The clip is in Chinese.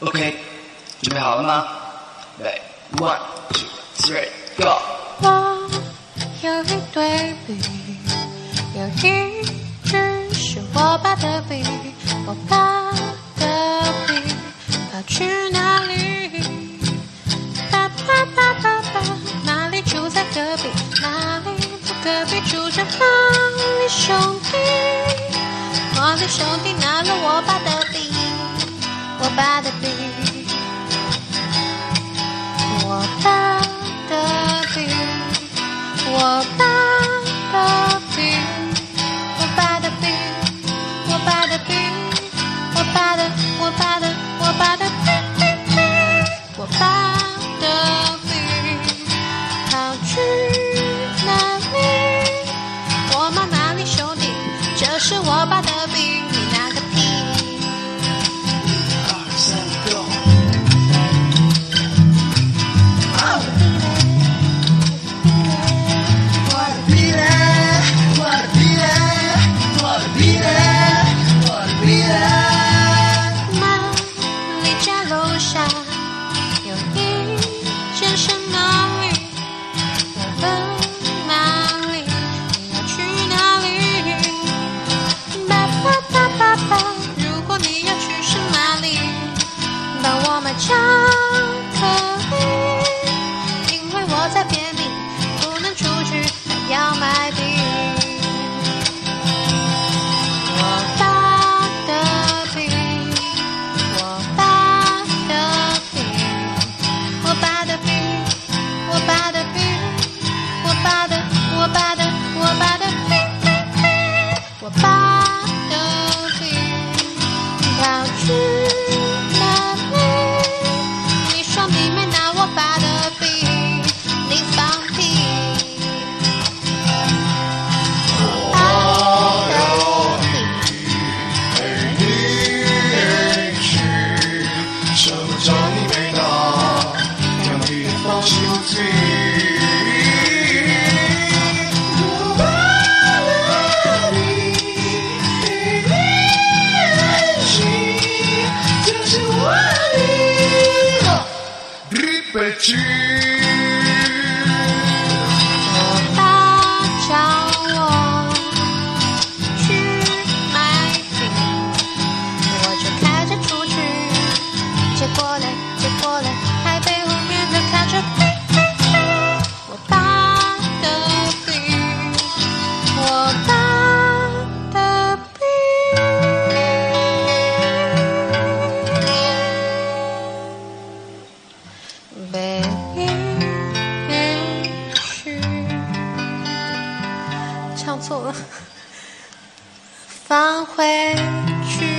OK，准备好了吗？来，One two three go。我有一对笔，有一支是我爸的笔，我爸的笔跑去哪里？爸爸爸爸爸，哪里住在隔壁？哪里在隔壁住着哪里兄弟？哪里兄弟拿了我爸的笔，我爸的笔，我爸的笔，我爸的笔，我爸的笔，我爸的笔，我爸的，我爸的，我爸的笔笔笔，我爸的笔跑去哪里？我妈哪里兄弟？这是我爸的笔，你那个家笔，备唱错了。放回去。